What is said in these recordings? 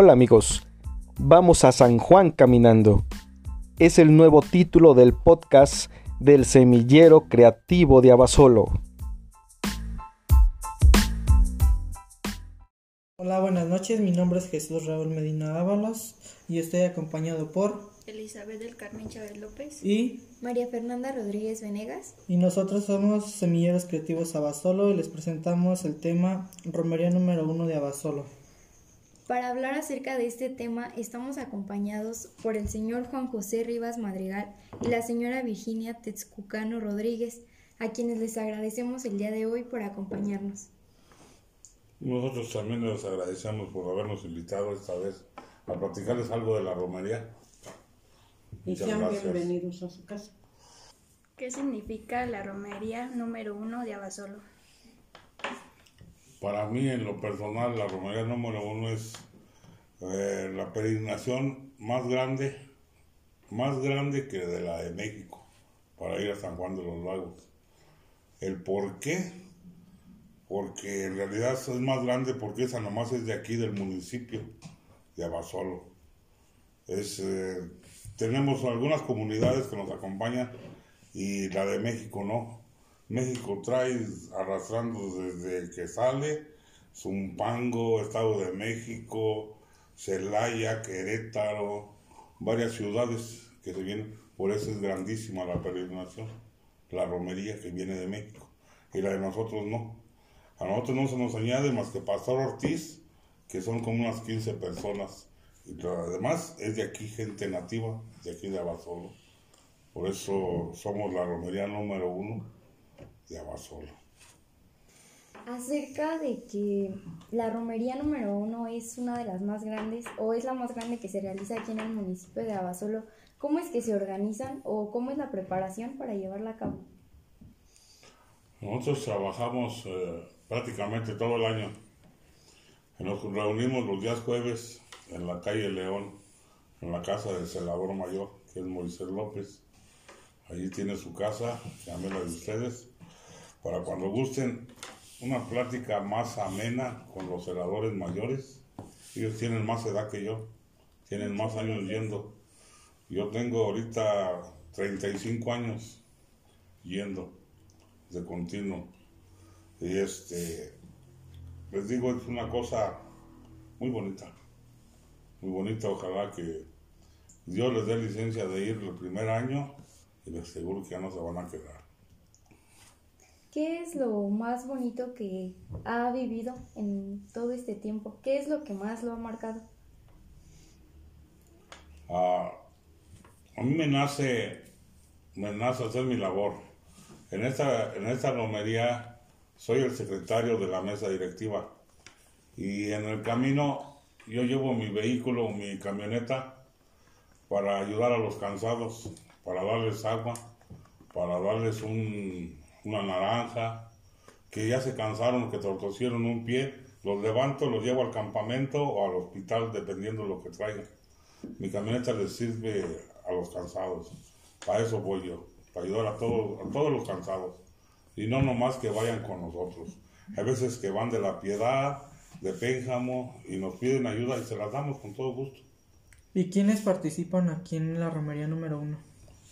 Hola amigos, vamos a San Juan caminando. Es el nuevo título del podcast del semillero creativo de Abasolo. Hola, buenas noches. Mi nombre es Jesús Raúl Medina Ábalos y estoy acompañado por Elizabeth del Carmen Chávez López y María Fernanda Rodríguez Venegas. y nosotros somos Semilleros Creativos Abasolo y les presentamos el tema Romería número uno de Abasolo. Para hablar acerca de este tema estamos acompañados por el señor Juan José Rivas Madrigal y la señora Virginia Texcucano Rodríguez, a quienes les agradecemos el día de hoy por acompañarnos. Nosotros también les agradecemos por habernos invitado esta vez a platicarles algo de la romería. Y Muchas sean gracias. bienvenidos a su casa. ¿Qué significa la romería número uno de Abasolo? Para mí, en lo personal, la romería número uno es eh, la peregrinación más grande, más grande que de la de México, para ir a San Juan de los Lagos. ¿El por qué? Porque en realidad es más grande porque esa nomás es de aquí, del municipio de Abasolo. Es, eh, tenemos algunas comunidades que nos acompañan y la de México no. México trae arrastrando desde que sale Zumpango, Estado de México, Celaya, Querétaro, varias ciudades que se vienen. Por eso es grandísima la peregrinación, la romería que viene de México. Y la de nosotros no. A nosotros no se nos añade más que Pastor Ortiz, que son como unas 15 personas. Y lo demás es de aquí, gente nativa, de aquí de Abasolo. Por eso somos la romería número uno Acerca de que la romería número uno es una de las más grandes o es la más grande que se realiza aquí en el municipio de Abasolo, ¿cómo es que se organizan o cómo es la preparación para llevarla a cabo? Nosotros trabajamos eh, prácticamente todo el año. Nos reunimos los días jueves en la calle León, en la casa del celador mayor, que es Moisés López. Allí tiene su casa, también la de ustedes, para cuando gusten una plática más amena con los celadores mayores. Ellos tienen más edad que yo, tienen más años yendo. Yo tengo ahorita 35 años yendo de continuo. Y este, les digo, es una cosa muy bonita, muy bonita. Ojalá que Dios les dé licencia de ir el primer año y les aseguro que ya no se van a quedar. ¿Qué es lo más bonito que ha vivido en todo este tiempo? ¿Qué es lo que más lo ha marcado? Ah, a mí me nace, me nace hacer mi labor. En esta, en esta romería soy el secretario de la mesa directiva y en el camino yo llevo mi vehículo, mi camioneta para ayudar a los cansados, para darles agua, para darles un- una naranja, que ya se cansaron, que torcieron un pie, los levanto, los llevo al campamento o al hospital, dependiendo de lo que traigan. Mi camioneta les sirve a los cansados. Para eso voy yo, para ayudar a todos, a todos los cansados. Y no nomás que vayan con nosotros. Hay veces que van de la piedad, de Pénjamo, y nos piden ayuda y se las damos con todo gusto. ¿Y quiénes participan aquí en la romería número uno?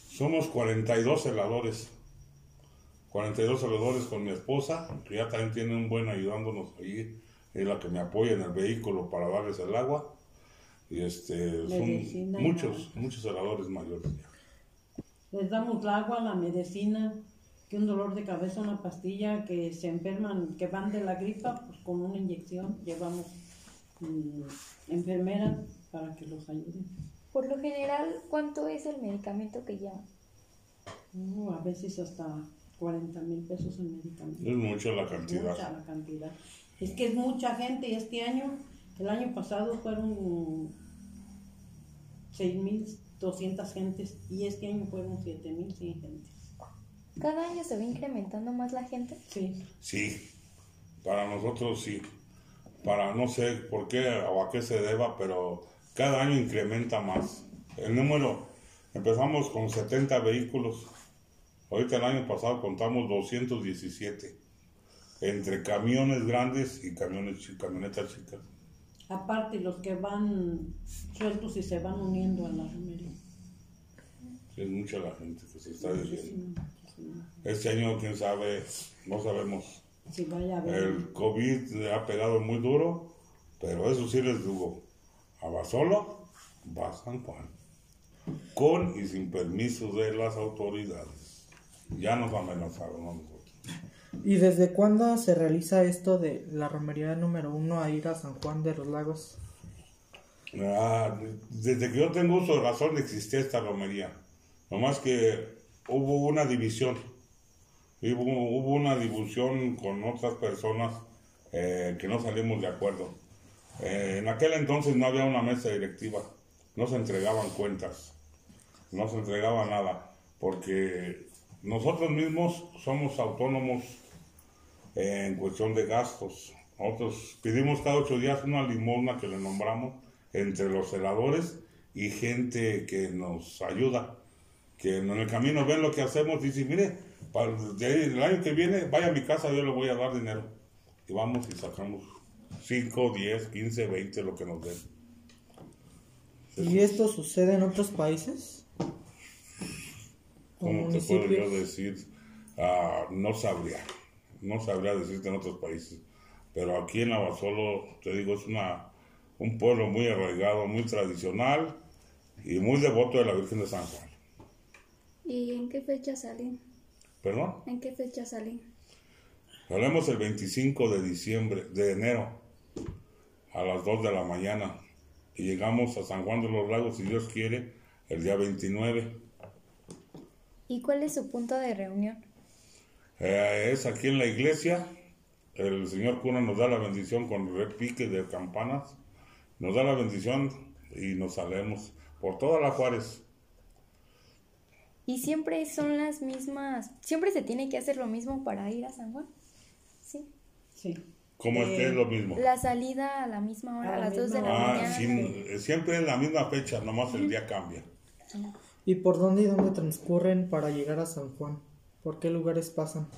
Somos 42 celadores. 42 celadores con mi esposa, que ya también tiene un buen ayudándonos ahí. Es la que me apoya en el vehículo para darles el agua. Y este, son muchos, muchos celadores mayores. Les damos el agua, la medicina, que un dolor de cabeza, una pastilla, que se enferman, que van de la gripa, pues con una inyección llevamos mm, enfermera para que los ayuden. Por lo general, ¿cuánto es el medicamento que llevan? Uh, a veces hasta 40 mil pesos en medicamentos. Es mucha la cantidad. Mucha la cantidad. Es que es mucha gente y este año, el año pasado fueron 6.200 gentes y este año fueron 7.100 gentes. ¿Cada año se va incrementando más la gente? Sí, Sí, para nosotros sí. Para no sé por qué o a qué se deba, pero cada año incrementa más. El número, empezamos con 70 vehículos. Ahorita el año pasado contamos 217. Entre camiones grandes y camiones, camionetas chicas. Aparte, los que van sueltos y se van uniendo a la romería. Sí, es mucha la gente que se está diciendo. Este año, quién sabe, no sabemos. Si vaya a ver. El COVID ha pegado muy duro, pero eso sí les digo. A Basolo va a San Juan. Con y sin permiso de las autoridades. Ya nos amenazaron a nosotros. ¿Y desde cuándo se realiza esto de la romería número uno a ir a San Juan de los Lagos? Ah, desde que yo tengo uso de razón existía esta romería. Nomás que hubo una división. Hubo, hubo una división con otras personas eh, que no salimos de acuerdo. Eh, en aquel entonces no había una mesa directiva. No se entregaban cuentas. No se entregaba nada. Porque nosotros mismos somos autónomos en cuestión de gastos. Nosotros pedimos cada ocho días una limosna que le nombramos entre los celadores y gente que nos ayuda. Que en el camino ven lo que hacemos y dicen, mire, para el año que viene vaya a mi casa, yo le voy a dar dinero. Y vamos y sacamos 5, 10, 15, 20, lo que nos den. ¿Y esto sucede en otros países? ¿O ¿Cómo te puedo yo decir? Ah, no sabría, no sabría decirte en otros países. Pero aquí en Abasolo, te digo, es una, un pueblo muy arraigado, muy tradicional y muy devoto de la Virgen de San Juan. ¿Y en qué fecha salen? ¿Perdón? ¿En qué fecha salen? Hablemos el 25 de diciembre, de enero, a las 2 de la mañana. Y llegamos a San Juan de los Lagos, si Dios quiere, el día 29. ¿Y cuál es su punto de reunión? Eh, es aquí en la iglesia. El señor cura nos da la bendición con repique de campanas. Nos da la bendición y nos salemos por toda la Juárez. ¿Y siempre son las mismas? ¿Siempre se tiene que hacer lo mismo para ir a San Juan? Sí. Sí. Como es que es lo mismo. La salida a la misma hora, A a la las 2 de la Ah, mañana. sí, eh, siempre es la misma fecha, nomás el día cambia. ¿Y por dónde y dónde transcurren para llegar a San Juan? ¿Por qué lugares pasan?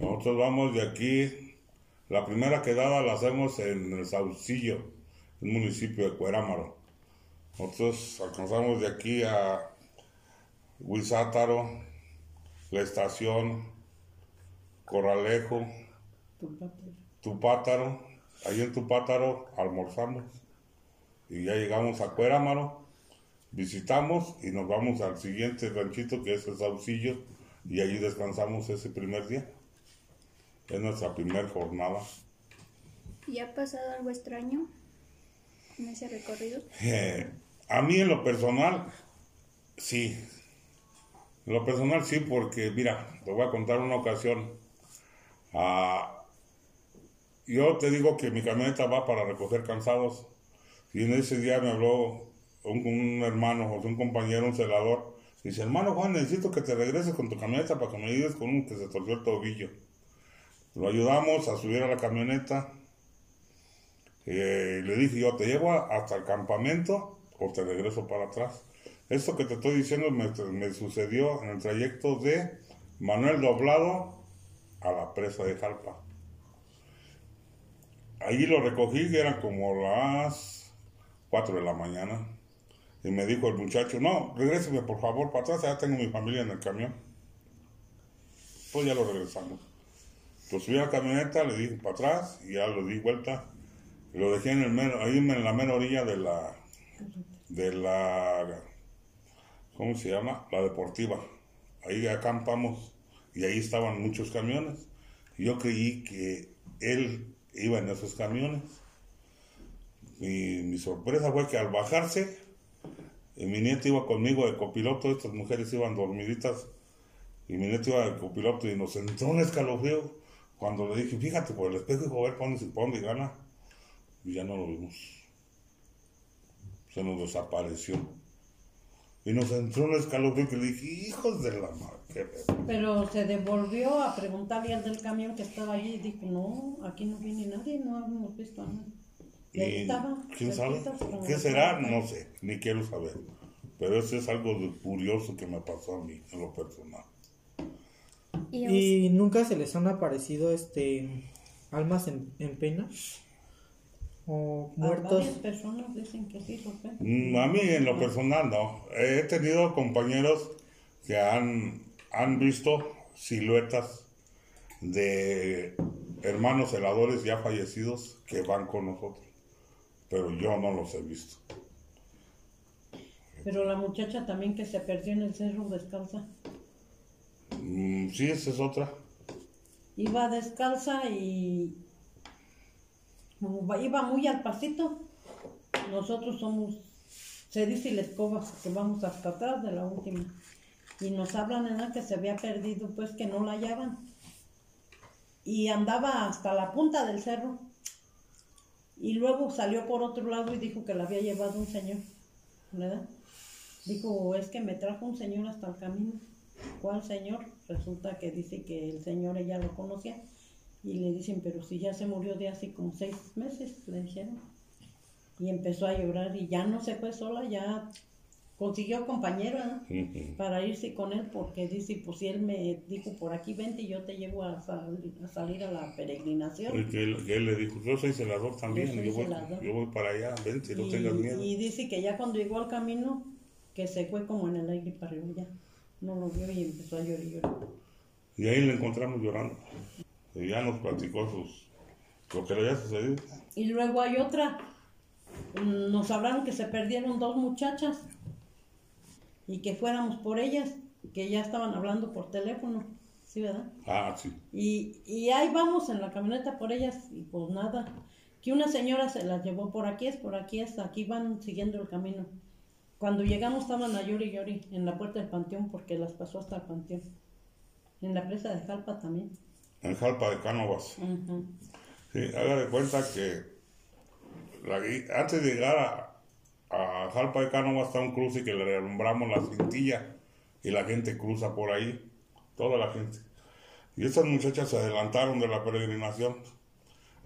Nosotros vamos de aquí. La primera quedada la hacemos en el Saucillo, un municipio de Cuerámaro. Nosotros alcanzamos de aquí a Huizátaro, la estación, Corralejo. Tupátaro. Ahí en Tupátaro almorzamos y ya llegamos a Cuerámaro, visitamos y nos vamos al siguiente ranchito que es el Saucillo y allí descansamos ese primer día. Es nuestra primera jornada. ¿Y ha pasado algo extraño en ese recorrido? Eh, a mí en lo personal, sí. En lo personal sí, porque mira, te voy a contar una ocasión. Ah, yo te digo que mi camioneta va para recoger cansados. Y en ese día me habló un, hermano, o un compañero, un celador. Dice, hermano Juan, necesito que te regreses con tu camioneta para que me ayudes con un que se torció el tobillo. Lo ayudamos a subir a la camioneta. Eh, le dije yo, ¿te llevo hasta el campamento o te regreso para atrás? Esto que te estoy diciendo me, me sucedió en el trayecto de Manuel Doblado a la presa de Jalpa. Allí lo recogí, que eran como las 4 de la mañana. Y me dijo el muchacho, no, regréseme por favor para atrás, ya tengo mi familia en el camión. Pues ya lo regresamos. Lo subí a la camioneta, le dije para atrás y ya lo di vuelta. Y lo dejé en el mero- ahí en la mera orilla de la, de la, ¿cómo se llama? La deportiva. Ahí acampamos y ahí estaban muchos camiones. Y yo creí que él iba en esos camiones. Mi, mi sorpresa fue que al bajarse, y mi nieto iba conmigo de copiloto, estas mujeres iban dormiditas, y mi nieto iba de copiloto y nos entró un escalofrío cuando le dije, fíjate por el espejo, hijo, a ver para dónde, gana. Y ya no lo vimos. Se nos desapareció. Y nos entró un escalofrío que le dije, hijos de la madre, qué pedo". Pero se devolvió a preguntarle al del camión que estaba allí y dijo, no, aquí no viene nadie, no hemos visto a nadie. ¿Quién sabe? ¿Qué será? No sé, ni quiero saber. Pero eso es algo de curioso que me pasó a mí, en lo personal. Y, ¿Y nunca se les han aparecido este almas en, en pena? o muertos. personas dicen que sí. Mm, A mí en lo personal no. He tenido compañeros que han, han visto siluetas de hermanos heladores ya fallecidos que van con nosotros. Pero yo no los he visto. Pero la muchacha también que se perdió en el cerro descalza. Mm, sí, esa es otra. Iba descalza y iba muy al pasito. Nosotros somos, se dice la escoba, que vamos hasta atrás de la última. Y nos hablan en la que se había perdido, pues que no la hallaban. Y andaba hasta la punta del cerro. Y luego salió por otro lado y dijo que la había llevado un señor, ¿verdad? Dijo, es que me trajo un señor hasta el camino. ¿Cuál señor? Resulta que dice que el señor ella lo conocía. Y le dicen, pero si ya se murió de hace como seis meses, le dijeron. Y empezó a llorar y ya no se fue sola, ya consiguió compañera ¿no? Ujú. para irse con él porque dice, pues si él me dijo, por aquí vente y yo te llevo a, sal- a salir a la peregrinación. Y que él, que él le dijo, yo soy celador también, Yo yo voy, yo voy para allá, vente, no y, tengas miedo. y dice que ya cuando llegó al camino, que se fue como en el aire para arriba ya. No lo vio y empezó a llorar y llorar. Y ahí le encontramos llorando. Y ya nos platicó sus, lo que le había sucedido. Y luego hay otra. mm, Nos hablaron que se perdieron dos muchachas y que fuéramos por ellas, que ya estaban hablando por teléfono. ¿Sí, verdad? Ah, sí. Y, y ahí vamos en la camioneta por ellas y pues nada. Que una señora se las llevó por aquí, es por aquí, es aquí van siguiendo el camino. Cuando llegamos estaban a llori llori en la puerta del panteón porque las pasó hasta el panteón. En la presa de Jalpa también. En Jalpa de Cánovas. Sí, haga de cuenta que la antes de llegar a, a Jalpa de Cánovas está un cruce que le relumbramos la cintilla y la gente cruza por ahí, toda la gente. Y estas muchachas se adelantaron de la peregrinación.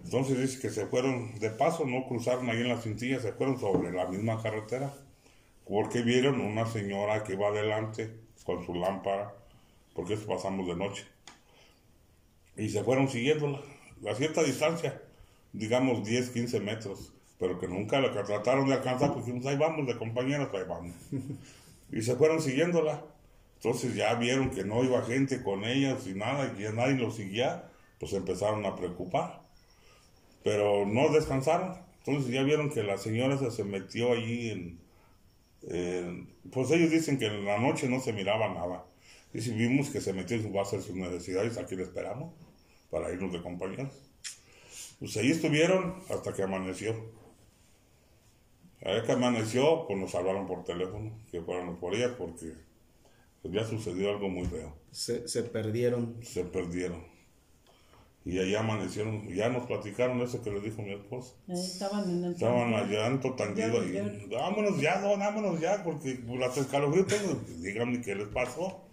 Entonces dice que se fueron, de paso no cruzaron ahí en la cintilla, se fueron sobre la misma carretera. Porque vieron una señora que iba adelante con su lámpara, porque eso pasamos de noche y se fueron siguiéndola a cierta distancia, digamos 10, 15 metros, pero que nunca la trataron de alcanzar, pues ahí vamos de compañeros, ahí vamos. y se fueron siguiéndola. Entonces ya vieron que no iba gente con ellas y nada, y ya nadie los seguía, pues empezaron a preocupar. Pero no descansaron. Entonces ya vieron que la señora se, metió allí en, en- Pues ellos dicen que en la noche no se miraba nada. Y si vimos que se metió y va a hacer sus necesidades, aquí le esperamos para irnos de compañeros. Pues ahí estuvieron hasta que amaneció. A ver que amaneció, pues nos hablaron por teléfono, que fuéramos por ellas porque había sucedido algo muy feo. Se, se perdieron. Se perdieron. Y ahí amanecieron, y ya nos platicaron eso que les dijo mi esposa. Ahí estaban en el Estaban llanto tendido Llore, ahí. Vámonos ya, no, vámonos ya, porque por las escalofríos, pues, díganme qué les pasó.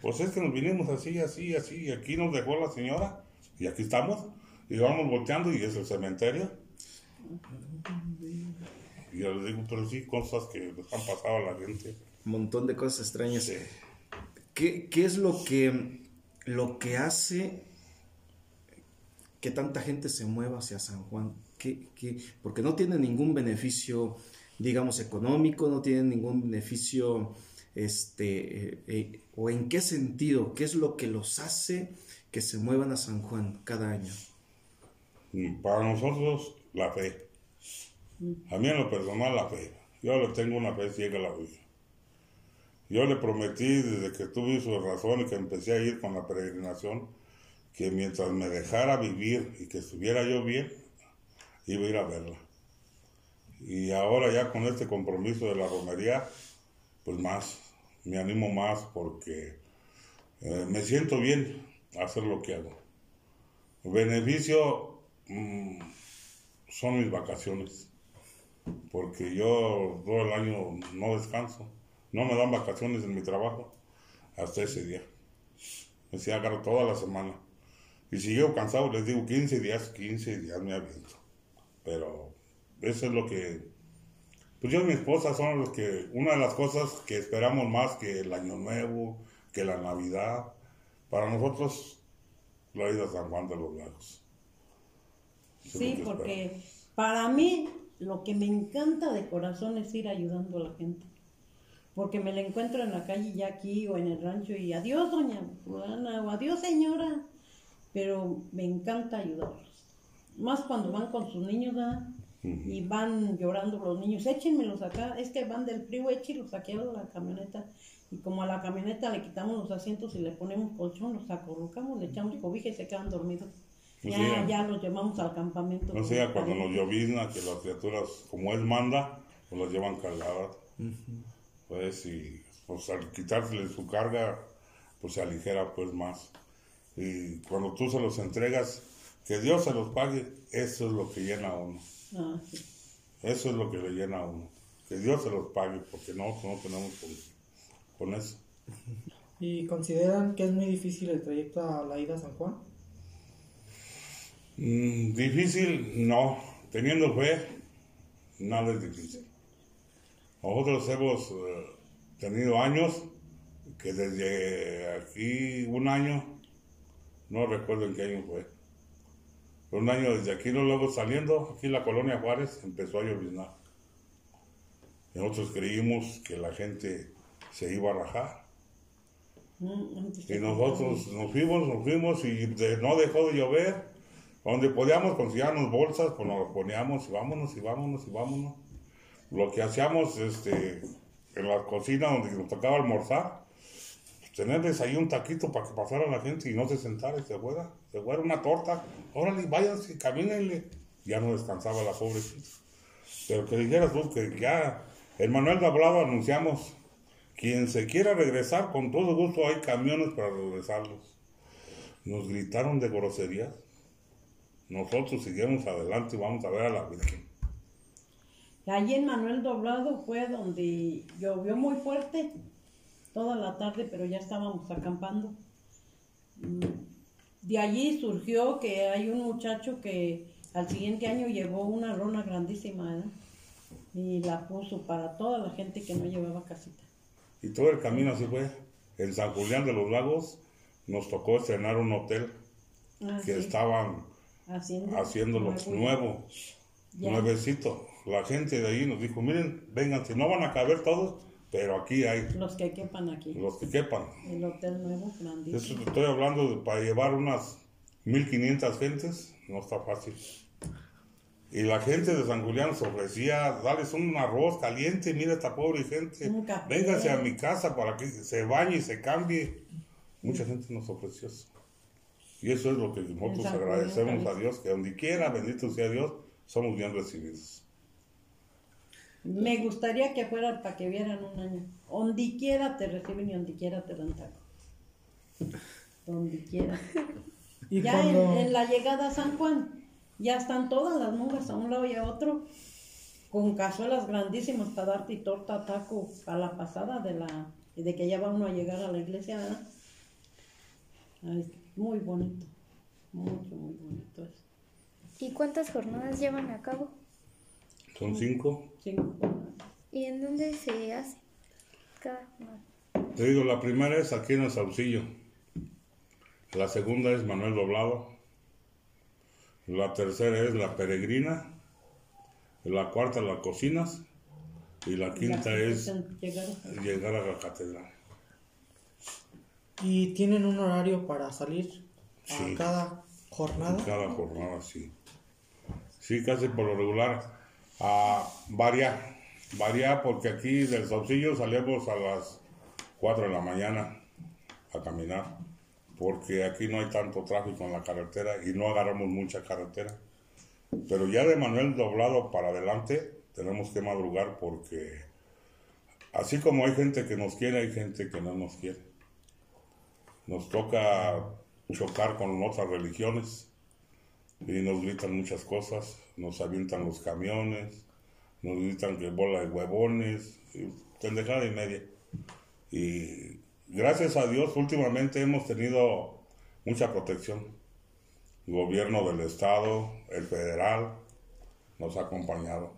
Pues es que nos vinimos así, así, así, y aquí nos dejó la señora, y aquí estamos, y vamos volteando, y es el cementerio. Y yo les digo, pero sí, cosas que les han pasado a la gente. Un montón de cosas extrañas. Sí. ¿Qué, qué es lo que, lo que hace que tanta gente se mueva hacia San Juan? ¿Qué, qué? Porque no tiene ningún beneficio, digamos, económico, no tiene ningún beneficio, este, eh, eh, o en qué sentido, qué es lo que los hace que se muevan a San Juan cada año. Y para nosotros, la fe. A mí en lo personal, la fe. Yo le tengo una fe ciega a la Virgen. Yo le prometí desde que tuve su razón y que empecé a ir con la peregrinación, que mientras me dejara vivir y que estuviera yo bien, iba a ir a verla. Y ahora ya con este compromiso de la romería, pues más, me animo más porque eh, me siento bien hacer lo que hago. Beneficio mm, son mis vacaciones, porque yo todo el año no descanso, no me dan vacaciones en mi trabajo hasta ese día. Me si agarro toda la semana. Y si llego cansado, les digo 15 días, 15 días me aviento. Pero eso es lo que... Pues yo y mi esposa son los que... Una de las cosas que esperamos más que el Año Nuevo, que la Navidad, para nosotros la ida a San Juan de los Lagos. Eso Sí, que porque. Para mí, lo que me encanta de corazón es ir ayudando a la gente. Porque me la encuentro en la calle ya aquí o en el rancho y adiós, doña fulana, o adiós, señora. Pero me encanta ayudarlos. Más cuando van con sus niños, ¿verdad? Y van llorando los niños, échenmelos acá, es que van del frío, échenlos aquí a la camioneta. Y como a la camioneta le quitamos los asientos y le ponemos colchón, los acolocamos, le echamos cobija y se quedan dormidos. Pues ya, ya los llevamos al campamento. No sea cuando nos llovizna, que las criaturas, como él manda, pues las llevan cargadas. Pues, y pues al quitársele su carga, pues se aligera pues más. Y cuando tú se los entregas, que Dios se los pague, eso es lo que llena a uno. Ah, sí. Eso es lo que le llena a uno. Que Dios se los pague, porque no, no tenemos con, con eso. ¿Y consideran que es muy difícil el trayecto a la ida a San Juan? Mm, difícil, no. Teniendo fe, nada es difícil. Nosotros hemos eh, tenido años que desde aquí un año, no recuerdo en qué año fue, un año desde aquí, no luego saliendo, aquí la colonia Juárez empezó a lloviznar. Nosotros creímos que la gente se iba a rajar. Mm, Y nosotros nos fuimos, nos fuimos y de- no dejó de llover. Donde podíamos conseguirnos bolsas, pues nos poníamos y vámonos y vámonos y vámonos. Lo que hacíamos este, en la cocina donde nos tocaba almorzar, pues, tenerles ahí un taquito para que pasara la gente y no se sentara y se fuera. Se fuera una torta. Órale, váyanse, camínenle. Ya no descansaba la pobrecita. Pero que dijeras tú que ya, el Manuel de Hablado anunciamos, quien se quiera regresar, con todo gusto hay camiones para regresarlos. Nos gritaron de groserías. Nosotros seguimos adelante y vamos a ver a la Virgen. Allí en Manuel Doblado fue donde llovió muy fuerte toda la tarde, pero ya estábamos acampando. Mm, De allí surgió que hay un muchacho que al siguiente año llevó una rona grandísima ¿verdad? y la puso para toda la gente que no llevaba casita. Y todo el camino así fue. En San Julián de los Lagos nos tocó estrenar un hotel Ah, que sí, estaban haciendo, haciéndolo nuevo. nuevo, Ya. nuevecito. La gente de ahí nos dijo, miren, vengan, si no van a caber todos, pero aquí hay Los que quepan aquí. los que quepan. El hotel nuevo, grandísimo. Eso te estoy hablando de para llevar unas 1500 gentes, no está fácil. Y la gente de San Julián se ofrecía, darles un arroz caliente, mira esta pobre gente, véngase a mi casa para que se bañe y se cambie. Mucha gente nos ofreció eso. Y eso es lo que nosotros agradecemos a. Dios, que donde quiera, bendito sea Dios, somos bien recibidos. Me gustaría que fuera para que vieran un año. Donde quiera te reciben y donde quiera te dan taco. Donde quiera. Y ya cuando... en, en la llegada a San Juan, ya están todas las monjas a un lado y a otro, con cazuelas grandísimas para darte y torta, taco, a la pasada de la de que ya va uno a llegar a la iglesia. ¿verdad? Ay, muy bonito, mucho, muy bonito eso. ¿Y cuántas jornadas llevan a cabo? Son cinco. Cinco jornadas. ¿Y en dónde se hace cada jornada? Te digo, la primera es aquí en el Saucillo. La segunda es Manuel Doblado. La tercera es La Peregrina. La cuarta, La Cocinas. Y la quinta es llegar a la catedral. ¿Y tienen un horario para salir a Sí. cada jornada? Cada jornada, sí. Sí, casi por lo regular. Ah, varía. Varía porque aquí del Saucillo salimos a las 4 de la mañana a caminar. Porque aquí no hay tanto tráfico en la carretera y no agarramos mucha carretera. Pero ya de Manuel Doblado para adelante tenemos que madrugar porque así como hay gente que nos quiere, hay gente que no nos quiere. Nos toca chocar con otras religiones y nos gritan muchas cosas, nos avientan los camiones, nos gritan que bola de huevones, y pendejada y media. Y gracias a Dios últimamente hemos tenido mucha protección. El gobierno del estado, el federal, nos ha acompañado.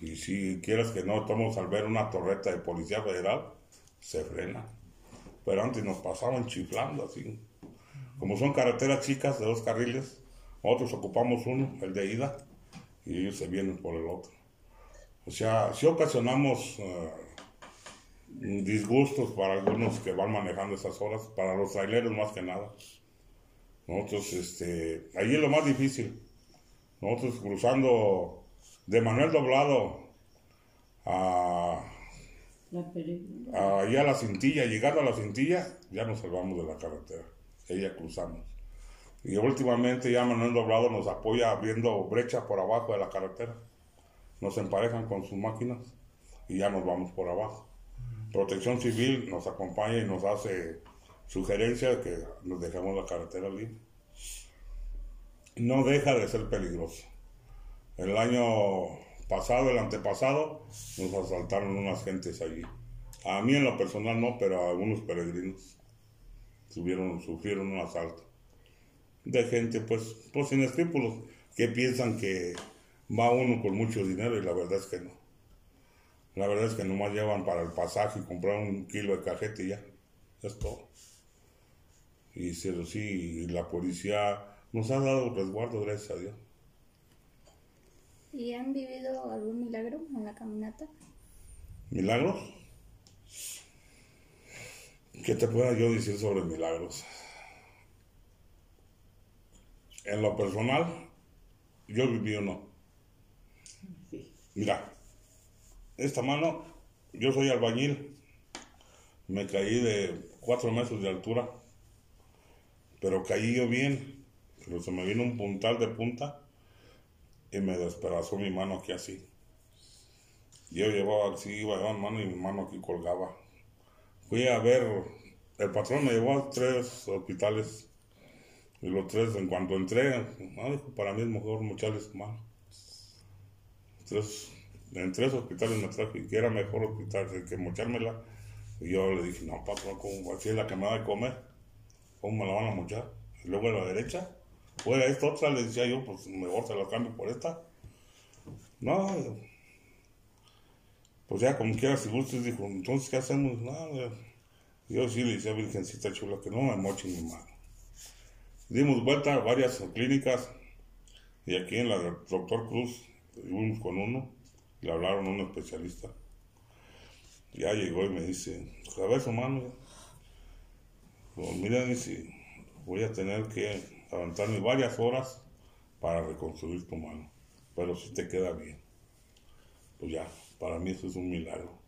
Y si quieres que no, estamos al ver una torreta de policía federal, se frena. Pero antes nos pasaban chiflando así. Como son carreteras chicas de dos carriles, nosotros ocupamos uno, el de ida, y ellos se vienen por el otro. O sea, si ocasionamos eh, disgustos para algunos que van manejando esas horas, para los traileros más que nada. Nosotros, este, ahí es lo más difícil. Nosotros cruzando de Manuel Doblado a, La pere- a- allá a la cintilla, llegando a la cintilla, ya nos salvamos de la carretera. Ahí ya cruzamos. Y últimamente ya Manuel Doblado nos apoya abriendo brecha por abajo de la carretera. Nos emparejan con sus máquinas y ya nos vamos por abajo. Protección Civil nos acompaña y nos hace sugerencias de que nos dejemos la carretera libre. No deja de ser peligroso. El año pasado, el antepasado, nos asaltaron unas gentes allí. A mí en lo personal no, pero a algunos peregrinos sufrieron un asalto. De gente, pues, pues sin escrúpulos, que piensan que va uno con mucho dinero y la verdad es que no. La verdad es que nomás llevan para el pasaje y comprar un kilo de cajete y ya. Es todo. Y sí, la policía nos ha dado resguardo, gracias a Dios. ¿Y han vivido algún milagro en la caminata? ¿Milagros? ¿Qué te pueda yo decir sobre milagros? En lo personal, yo viví uno. Sí. Mira, esta mano, yo soy albañil. Me caí de cuatro metros de altura. Pero caí yo bien. Pero se me vino un puntal de punta y me despedazó mi mano aquí así. Yo llevaba así, iba a llevar mano y mi mano aquí colgaba. Fui a ver, el patrón me llevó a tres hospitales. Y los tres, en cuanto entré, para mí es mejor mocharle su mano. Tres, en tres hospitales me traje, que era mejor hospital que- mochármela. Y yo le dije, no, patrón, ¿cómo? Así es la que me da de comer. ¿Cómo me la van a mochar? Y luego a la derecha, fuera esta otra, le decía yo, pues mejor te la cambio por esta. No, pues ya como quiera, si gustes, dijo, entonces, ¿qué hacemos? Nada. Yo sí le decía, Virgencita chula, que no me mochen mi mano. Dimos vuelta a varias clínicas y aquí en la doctor Cruz fuimos con uno, le hablaron a un especialista. Ya llegó y me dice, a su mano. Pues mira, dice, voy a tener que aventarme varias horas para reconstruir tu mano, pero si te queda bien. Pues ya, para mí eso es un milagro.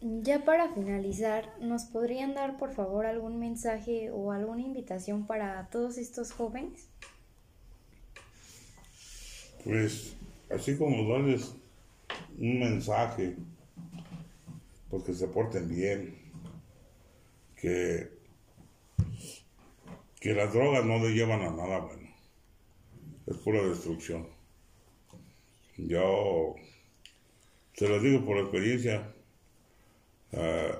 Ya para finalizar, ¿nos podrían dar por favor algún mensaje o alguna invitación para todos estos jóvenes? Pues, así como darles un mensaje, pues que se porten bien, que, que las drogas no le llevan a nada bueno, es pura destrucción. Yo se los digo por experiencia, eh,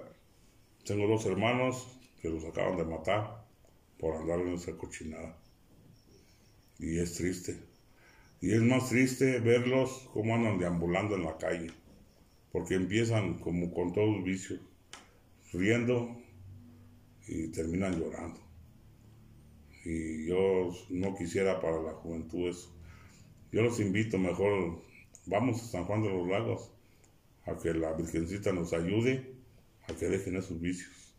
tengo dos hermanos que los acaban de matar por andar en esa cochinada. Y es triste. Y es más triste verlos cómo andan deambulando en la calle, porque empiezan como con todos vicios, riendo y terminan llorando. Y yo no quisiera para la juventud eso. Yo los invito mejor, vamos a San Juan de los Lagos, a que la Virgencita nos ayude a que dejen esos vicios.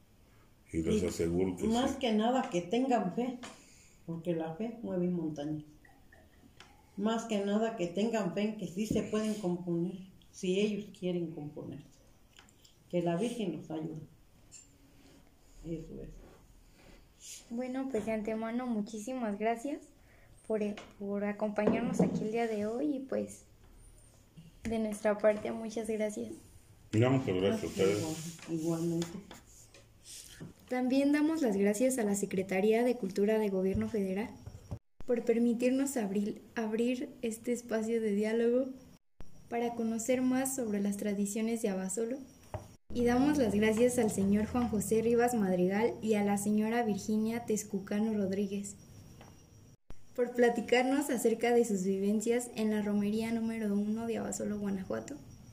Y les Y aseguro que Más sí. que nada que tengan fe, porque la fe mueve montañas. Más que nada que tengan fe en que sí se pueden componer, si ellos quieren componerse. Que la Virgen los ayude. Eso es. Bueno, pues de antemano muchísimas gracias por, por acompañarnos aquí el día de hoy y pues de nuestra parte muchas gracias. Gracias a ustedes. Igual- Igualmente. También damos las gracias a la Secretaría de Cultura de Gobierno Federal por permitirnos abrir, abrir este espacio de diálogo para conocer más sobre las tradiciones de Abasolo. Y damos las gracias al señor Juan José Rivas Madrigal y a la señora Virginia Tezcucano Rodríguez por platicarnos acerca de sus vivencias en la romería número 1 de Abasolo, Guanajuato